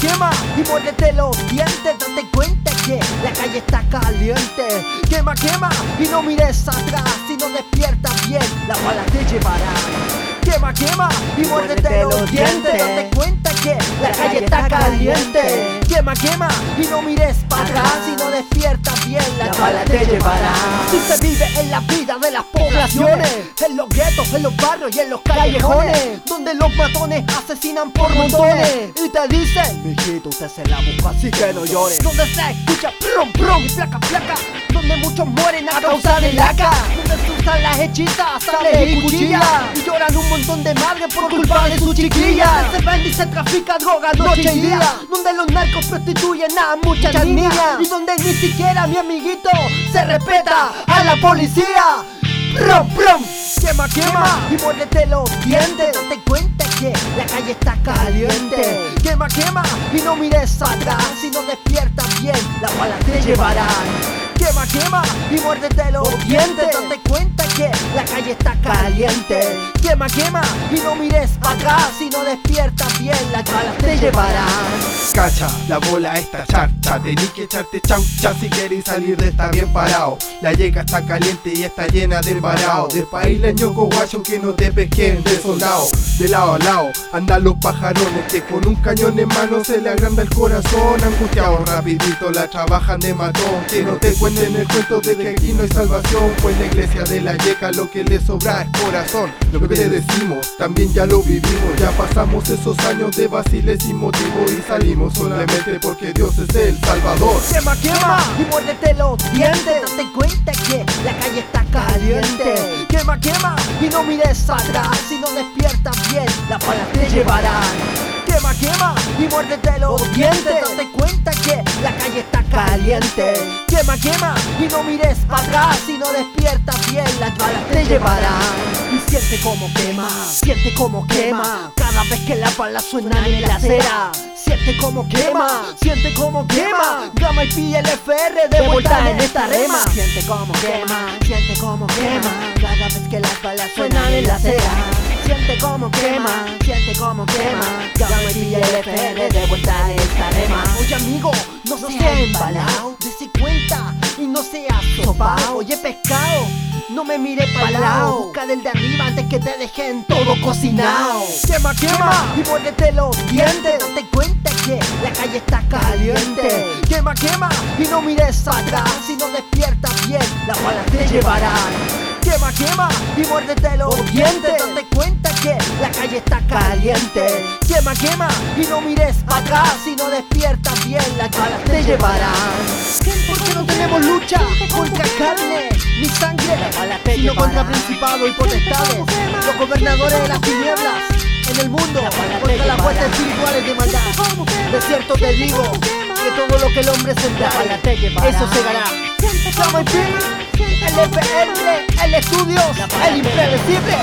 quema y muérdete los dientes. Date cuenta que la calle está caliente. Quema, quema y no mires atrás. Si no despiertas bien, la bala te llevará. Quema, quema y muérdete los dientes. Date cuenta que la calle está caliente. Quema, quema y no mires para atrás. Si no despiertas bien, la bala te llevará. Si se vive en la vida de las poblaciones, en los guetos, en los barrios y en los callejones, donde los matones asesinan por montones y te dicen, mijito, usted se la busca, así que no llore. Donde se escucha prom prom y placa placa, donde muchos mueren a causa de laca, donde hechizas, sales y cuchillas, y lloran un montón de madres por culpa de su chiquilla. Se vende y se trafica droga noche y día, donde los narcos prostituyen a muchas niñas, y donde ni siquiera mi amiguito se respeta a la policía. Prom, prom, quema, quema y muérdete los dientes. Date cuenta que la calle está caliente. Quema, quema y no mires atrás. Si no despiertas bien, la bala te llevarán. Quema, quema y muérdete los dientes. Date cuenta que la calle está caliente. Quema, quema y no mires atrás. Si no despiertas bien, las balas te llevarán. Cacha, la bola está charcha, tení que echarte chaucha si queréis salir de esta bien parado. La yeca está caliente y está llena de embarao. De país ñoco guacho que no te pesquen de soldado. De lado a lado andan los pajarones que con un cañón en mano se le agranda el corazón. Angustiado rapidito la trabajan de matón. Que no te cuenten el cuento de que aquí no hay salvación. Pues la iglesia de la yeca lo que le sobra es corazón. Lo que te decimos también ya lo vivimos. Ya pasamos esos años de vaciles sin motivo y salimos solamente porque Dios es el Salvador. Quema, quema y muérdete los dientes. Date cuenta que la calle está caliente. Quema, quema y no mires atrás. Si no despiertas bien, las balas te llevarán. Quema, quema y muérdete los dientes. Date cuenta que la calle está caliente. Quema, quema y no mires atrás. Si no despiertas bien, las balas te llevarán. Siente como quema, siente como quema. Cada vez que las balas suenan en la acera. Siente como quema, siente como quema. Gama y pilla el FR de vuelta en esta rema. Siente como quema, siente como quema. Cada vez que las balas suenan en la acera. Siente como quema, siente como quema. Gama y pilla el FR de vuelta en esta rema. Oye amigo, no seas embalado, dese cuenta y no seas sopao. Oye pescado. No me mire para lado, busca del de arriba antes que te dejen todo cocinado. Quema, quema y muérdete los dientes. Date cuenta que la calle está caliente. Quema, quema y no mires atrás. Si no despiertas bien, las balas te llevarán. Quema, quema y muérdete los dientes. Date cuenta que la calle está caliente. Quema, quema y no mires atrás. Si no despiertas bien, las balas te llevarán. Porque no tenemos lucha contra carne ni sangre, sino contra principados y potestades, los gobernadores de las tinieblas en el mundo, contra las fuerzas espirituales de maldad. De cierto te digo que todo lo que el hombre sembrare, eso segará. Como el el FR, el estudio, el impredecible.